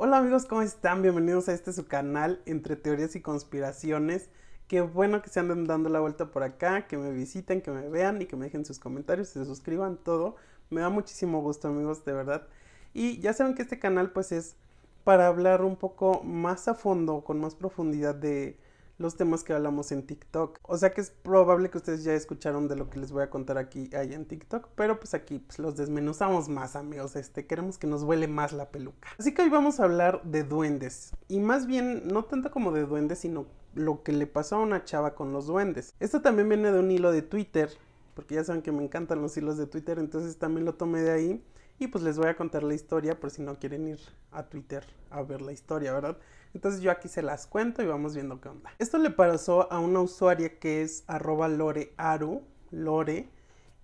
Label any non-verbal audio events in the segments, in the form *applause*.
Hola amigos, ¿cómo están? Bienvenidos a este su canal entre teorías y conspiraciones. Qué bueno que se anden dando la vuelta por acá, que me visiten, que me vean y que me dejen sus comentarios, se suscriban, todo. Me da muchísimo gusto amigos, de verdad. Y ya saben que este canal pues es para hablar un poco más a fondo, con más profundidad de los temas que hablamos en TikTok. O sea que es probable que ustedes ya escucharon de lo que les voy a contar aquí ahí en TikTok, pero pues aquí pues, los desmenuzamos más, amigos. Este, queremos que nos huele más la peluca. Así que hoy vamos a hablar de duendes y más bien no tanto como de duendes, sino lo que le pasó a una chava con los duendes. Esto también viene de un hilo de Twitter, porque ya saben que me encantan los hilos de Twitter, entonces también lo tomé de ahí. Y pues les voy a contar la historia por si no quieren ir a Twitter a ver la historia, ¿verdad? Entonces yo aquí se las cuento y vamos viendo qué onda. Esto le pasó a una usuaria que es arroba lorearu, lore.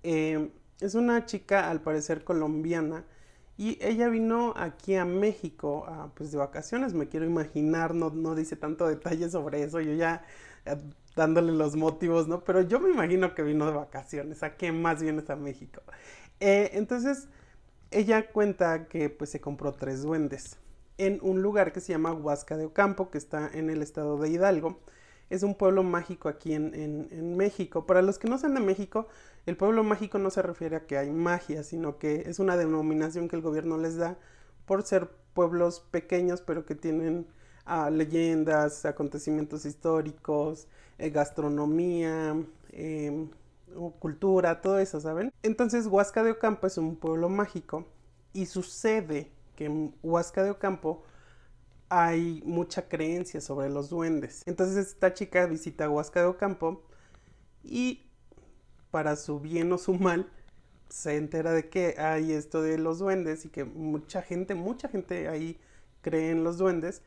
Eh, es una chica al parecer colombiana y ella vino aquí a México pues de vacaciones, me quiero imaginar, no, no dice tanto detalle sobre eso, yo ya dándole los motivos, ¿no? Pero yo me imagino que vino de vacaciones, ¿a qué más vienes a México? Eh, entonces ella cuenta que pues se compró tres duendes en un lugar que se llama Huasca de Ocampo, que está en el estado de Hidalgo. Es un pueblo mágico aquí en, México. Para los que no sean de México, el pueblo mágico no se refiere a que hay magia, sino que es una denominación que el gobierno les da por ser pueblos pequeños, pero que tienen ah, leyendas, acontecimientos históricos, eh, gastronomía, em, cultura, todo eso, ¿saben? Entonces, Huasca de Ocampo es un pueblo mágico y sucede que en Huasca de Ocampo hay mucha creencia sobre los duendes. Entonces esta chica visita Huasca de Ocampo y para su bien o su mal se entera de que hay esto de los duendes y que mucha gente, mucha gente ahí cree en los duendes.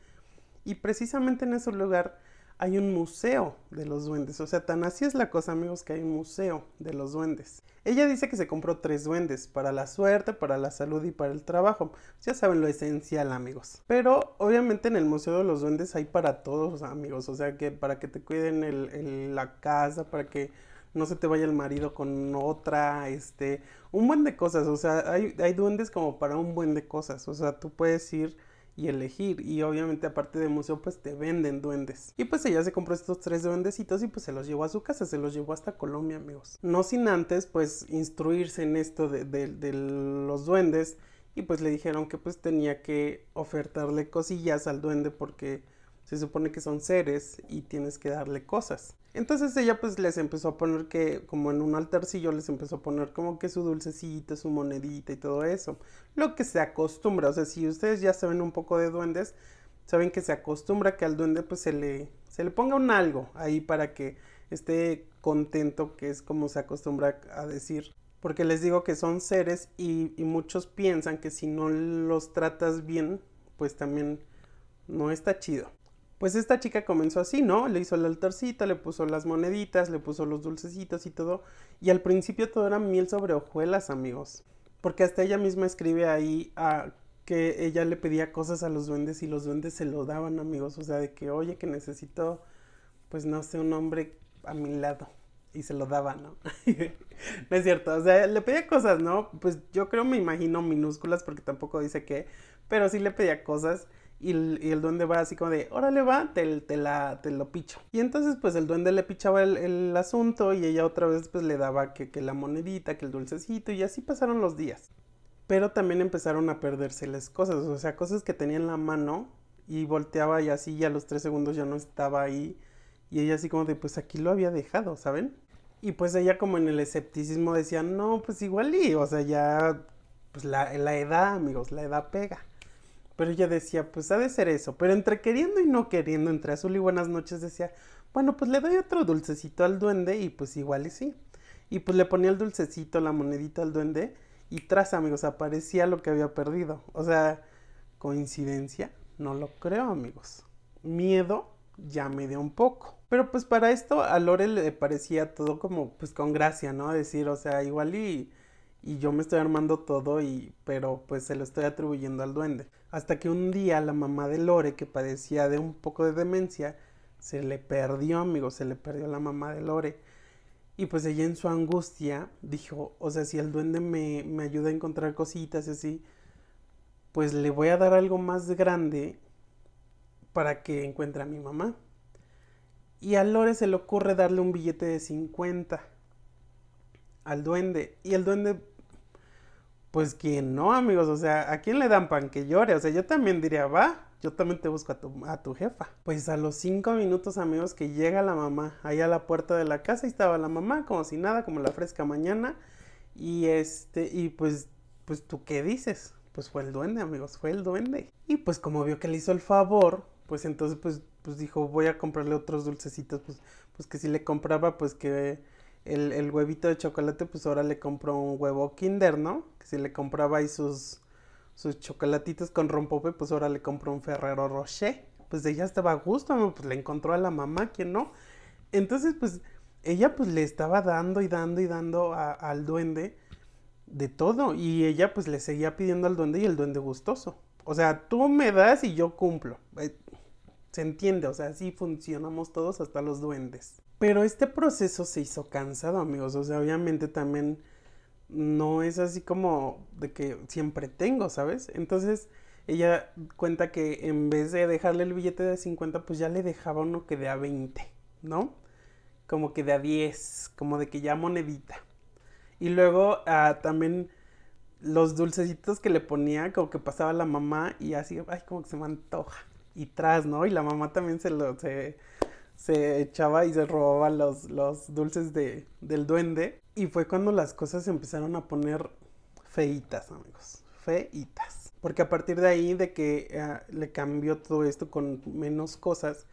Y precisamente en ese lugar hay un museo de los duendes. O sea, tan así es la cosa, amigos, que hay un museo de los duendes. Ella dice que se compró tres duendes, para la suerte, para la salud y para el trabajo. Ya saben lo esencial, amigos. Pero obviamente en el Museo de los Duendes hay para todos, amigos. O sea, que para que te cuiden la casa, para que no se te vaya el marido con otra, este, un buen de cosas. O sea, hay, hay duendes como para un buen de cosas. O sea, tú puedes ir y elegir. Y obviamente aparte de museo pues te venden duendes. Y pues ella se compró estos tres duendecitos y pues se los llevó a su casa, se los llevó hasta Colombia amigos. No sin antes pues instruirse en esto de, de los duendes y pues le dijeron que pues tenía que ofertarle cosillas al duende porque se supone que son seres y tienes que darle cosas. Entonces ella pues les empezó a poner que, como en un altarcillo, les empezó a poner como que su dulcecito, su monedita y todo eso. Lo que se acostumbra, o sea, si ustedes ya saben un poco de duendes, saben que se acostumbra que al duende pues se le, se le ponga un algo ahí para que esté contento, que es como se acostumbra a decir. Porque les digo que son seres y, y muchos piensan que si no los tratas bien, pues también no está chido. Pues esta chica comenzó así, ¿no? Le hizo el altarcito, le puso las moneditas, le puso los dulcecitos y todo. Y al principio todo era miel sobre hojuelas, amigos. Porque hasta ella misma escribe ahí a que ella le pedía cosas a los duendes y los duendes se lo daban, amigos. O sea, de que, oye, que necesito, pues no sé, un hombre a mi lado. Y se lo daba, ¿no? *laughs* no es cierto. O sea, le pedía cosas, ¿no? Pues yo creo, me imagino minúsculas porque tampoco dice qué. Pero sí le pedía cosas. Y el, duende va así como de, órale va, te, la, te lo picho. Y entonces pues el duende le pichaba el, asunto y ella otra vez pues le daba que, la monedita, que el dulcecito y así pasaron los días. Pero también empezaron a perderse las cosas, o sea, cosas que tenía en la mano y volteaba y así y a los tres segundos ya no estaba ahí. Y ella así como de, pues aquí lo había dejado, ¿saben? Y pues ella como en el escepticismo decía, no, pues igual y, o sea, ya, pues la edad, amigos, la edad pega. Pero ella decía, pues ha de ser eso. Pero entre queriendo y no queriendo, entre azul y buenas noches, decía, bueno, pues le doy otro dulcecito al duende y pues igual y sí. Y pues le ponía el dulcecito, la monedita al duende y tras, amigos, aparecía lo que había perdido. O sea, coincidencia, no lo creo, amigos. Miedo, ya me dio un poco. Pero pues para esto a Lore le parecía todo como pues con gracia, ¿no? Decir, o sea, igual y y yo me estoy armando todo y pero pues se lo estoy atribuyendo al duende. Hasta que un día la mamá de Lore que padecía de un poco de demencia se le perdió, amigo, se le perdió la mamá de Lore. Y pues ella en su angustia dijo, o sea, si el duende me, me ayuda a encontrar cositas y así, pues le voy a dar algo más grande para que encuentre a mi mamá. Y a Lore se le ocurre darle un billete de 50 al duende. Y el duende, pues quién no, amigos. O sea, ¿a quién le dan pan que llore? O sea, yo también diría, va, yo también te busco a tu, a tu jefa. Pues a los cinco minutos, amigos, que llega la mamá ahí a la puerta de la casa y estaba la mamá como si nada, como la fresca mañana. Y este, y pues, pues tú qué dices? Pues fue el duende, amigos, fue el duende. Y pues como vio que le hizo el favor, pues entonces pues, pues dijo, voy a comprarle otros dulcecitos, pues, pues que si le compraba, pues que el, el huevito de chocolate, pues ahora le compró un huevo Kinder, ¿no? Que si le compraba ahí sus sus chocolatitos con rompope, pues ahora le compró un Ferrero Rocher. Pues ella estaba a gusto, pues le encontró a la mamá, ¿quién no? Entonces, pues ella pues le estaba dando y dando y dando al duende de todo. Y ella pues le seguía pidiendo al duende y el duende gustoso. O sea, tú me das y yo cumplo. Se entiende, o sea, así funcionamos todos hasta los duendes. Pero este proceso se hizo cansado, amigos. O sea, obviamente también no es así como de que siempre tengo, ¿sabes? Entonces ella cuenta que en vez de dejarle el billete de 50, pues ya le dejaba uno que de a 20, ¿no? Como que de a 10, como de que ya monedita. Y luego ah, también los dulcecitos que le ponía, como que pasaba la mamá y así, ay, como que se me antoja. Y tras, ¿no? Y la mamá también se lo, se, se echaba y se robaba los, los dulces de, del duende. Y fue cuando las cosas se empezaron a poner feitas, amigos. Feitas. Porque a partir de ahí, de que eh, le cambió todo esto con menos cosas,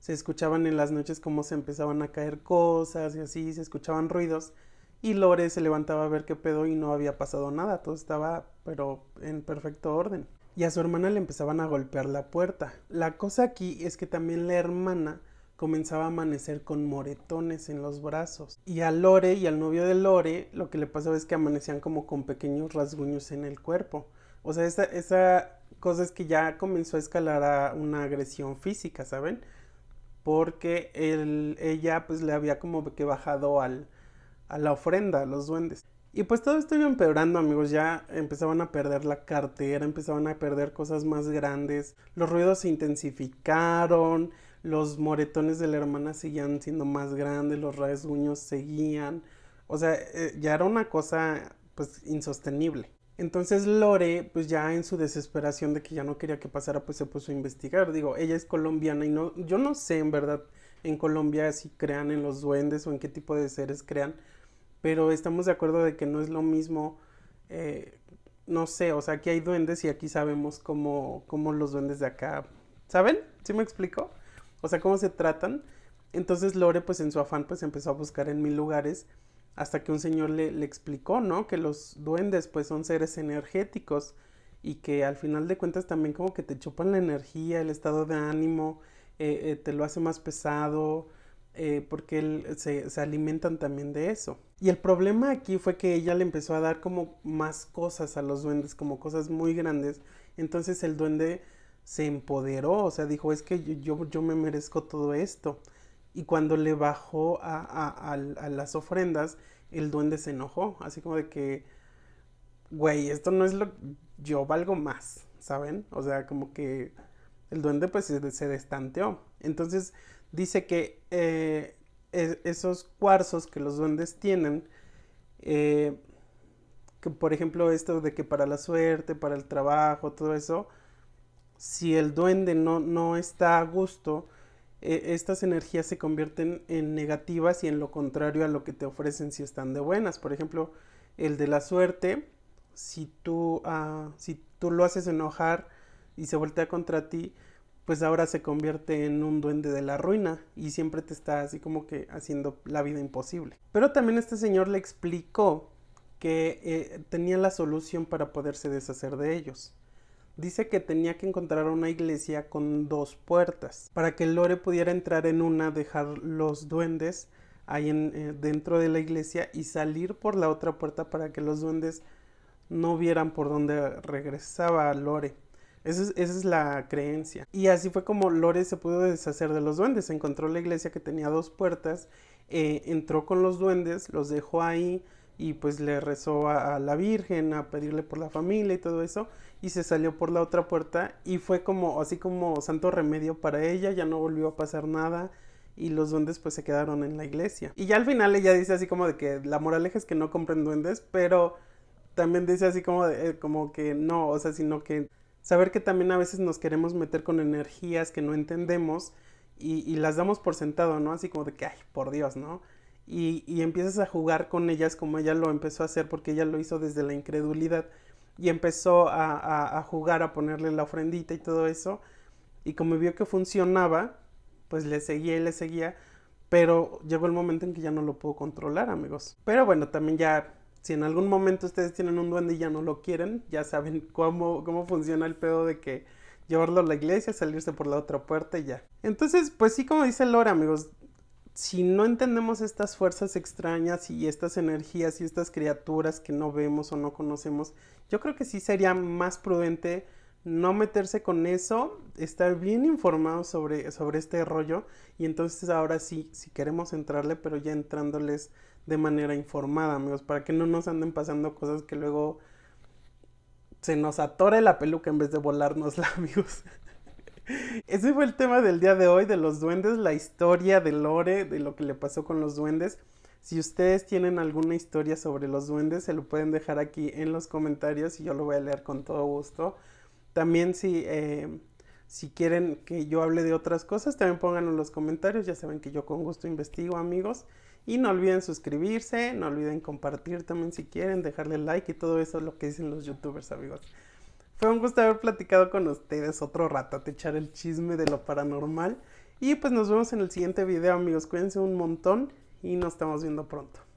se escuchaban en las noches cómo se empezaban a caer cosas y así, se escuchaban ruidos. Y Lore se levantaba a ver qué pedo y no había pasado nada, todo estaba pero en perfecto orden. Y a su hermana le empezaban a golpear la puerta. La cosa aquí es que también la hermana comenzaba a amanecer con moretones en los brazos. Y a Lore y al novio de Lore lo que le pasaba es que amanecían como con pequeños rasguños en el cuerpo. O sea, esa, esa cosa es que ya comenzó a escalar a una agresión física, ¿saben? Porque ella pues le había como que bajado al, a la ofrenda, a los duendes. Y pues todo esto iba empeorando, amigos. Ya empezaban a perder la cartera, empezaban a perder cosas más grandes. Los ruidos se intensificaron los moretones de la hermana seguían siendo más grandes, los rasguños seguían, o sea, eh, ya era una cosa pues insostenible. Entonces Lore, pues ya en su desesperación de que ya no quería que pasara, pues se puso a investigar. Digo, ella es colombiana y no, yo no sé en verdad en Colombia si crean en los duendes o en qué tipo de seres crean, pero estamos de acuerdo de que no es lo mismo, eh, no sé, o sea, aquí hay duendes y aquí sabemos cómo, cómo los duendes de acá, ¿saben? ¿Sí me explico? o sea, cómo se tratan. Entonces Lore, pues en su afán, pues empezó a buscar en mil lugares hasta que un señor le, le, explicó, ¿no? Que los duendes, pues son seres energéticos y que al final de cuentas también como que te chupan la energía, el estado de ánimo, eh, eh, te lo hace más pesado, eh, porque se, se, alimentan también de eso. Y el problema aquí fue que ella le empezó a dar como más cosas a los duendes, como cosas muy grandes. Entonces el duende se empoderó, o sea, dijo, es que yo, yo me merezco todo esto. Y cuando le bajó a, las ofrendas, el duende se enojó, así como de que, güey, esto no es lo, yo valgo más, ¿saben? O sea, como que el duende pues se, se destanteó. Entonces dice que eh, esos cuarzos que los duendes tienen, eh, que por ejemplo esto de que para la suerte, para el trabajo, todo eso, si el duende no, no está a gusto, e, estas energías se convierten en negativas y en lo contrario a lo que te ofrecen si están de buenas. Por ejemplo, el de la suerte, si tú, ah, si tú lo haces enojar y se voltea contra ti, pues ahora se convierte en un duende de la ruina y siempre te está así como que haciendo la vida imposible. Pero también este señor le explicó que eh, tenía la solución para poderse deshacer de ellos dice que tenía que encontrar una iglesia con dos puertas para que Lore pudiera entrar en una, dejar los duendes ahí eh, dentro de la iglesia y salir por la otra puerta para que los duendes no vieran por dónde regresaba Lore. Esa es, esa es, la creencia. Y así fue como Lore se pudo deshacer de los duendes. Encontró la iglesia que tenía dos puertas, eh, entró con los duendes, los dejó ahí y pues le rezó a, la Virgen a pedirle por la familia y todo eso y se salió por la otra puerta y fue como así como santo remedio para ella, ya no volvió a pasar nada y los duendes pues se quedaron en la iglesia. Y ya al final ella dice así como de que la moraleja es que no compren duendes, pero también dice así como eh, como que no, o sea, sino que saber que también a veces nos queremos meter con energías que no entendemos y, las damos por sentado, ¿no? Así como de que, ay, por Dios, ¿no? Y, empiezas a jugar con ellas como ella lo empezó a hacer porque ella lo hizo desde la incredulidad y empezó a, jugar, a ponerle la ofrendita y todo eso. Y como vio que funcionaba, pues le seguía y le seguía. Pero llegó el momento en que ya no lo puedo controlar, amigos. Pero bueno, también ya, si en algún momento ustedes tienen un duende y ya no lo quieren, ya saben cómo, cómo funciona el pedo de que llevarlo a la iglesia, salirse por la otra puerta y ya. Entonces, pues sí, como dice Laura, amigos, si no entendemos estas fuerzas extrañas y estas energías y estas criaturas que no vemos o no conocemos, yo creo que sí sería más prudente no meterse con eso, estar bien informado sobre, sobre este rollo y entonces ahora sí, si queremos entrarle, pero ya entrándoles de manera informada, amigos, para que no nos anden pasando cosas que luego se nos atore la peluca en vez de volárnosla, *laughs* amigos. Ese fue el tema del día de hoy, de los duendes, la historia de Lore, de lo que le pasó con los duendes. Si ustedes tienen alguna historia sobre los duendes, se lo pueden dejar aquí en los comentarios y yo lo voy a leer con todo gusto. También si, eh, si quieren que yo hable de otras cosas, también pónganlo en los comentarios. Ya saben que yo con gusto investigo, amigos. Y no olviden suscribirse, no olviden compartir también si quieren, dejarle like y todo eso es lo que dicen los youtubers, amigos. Fue un gusto haber platicado con ustedes otro rato, te echar el chisme de lo paranormal. Y pues nos vemos en el siguiente video, amigos. Cuídense un montón y nos estamos viendo pronto.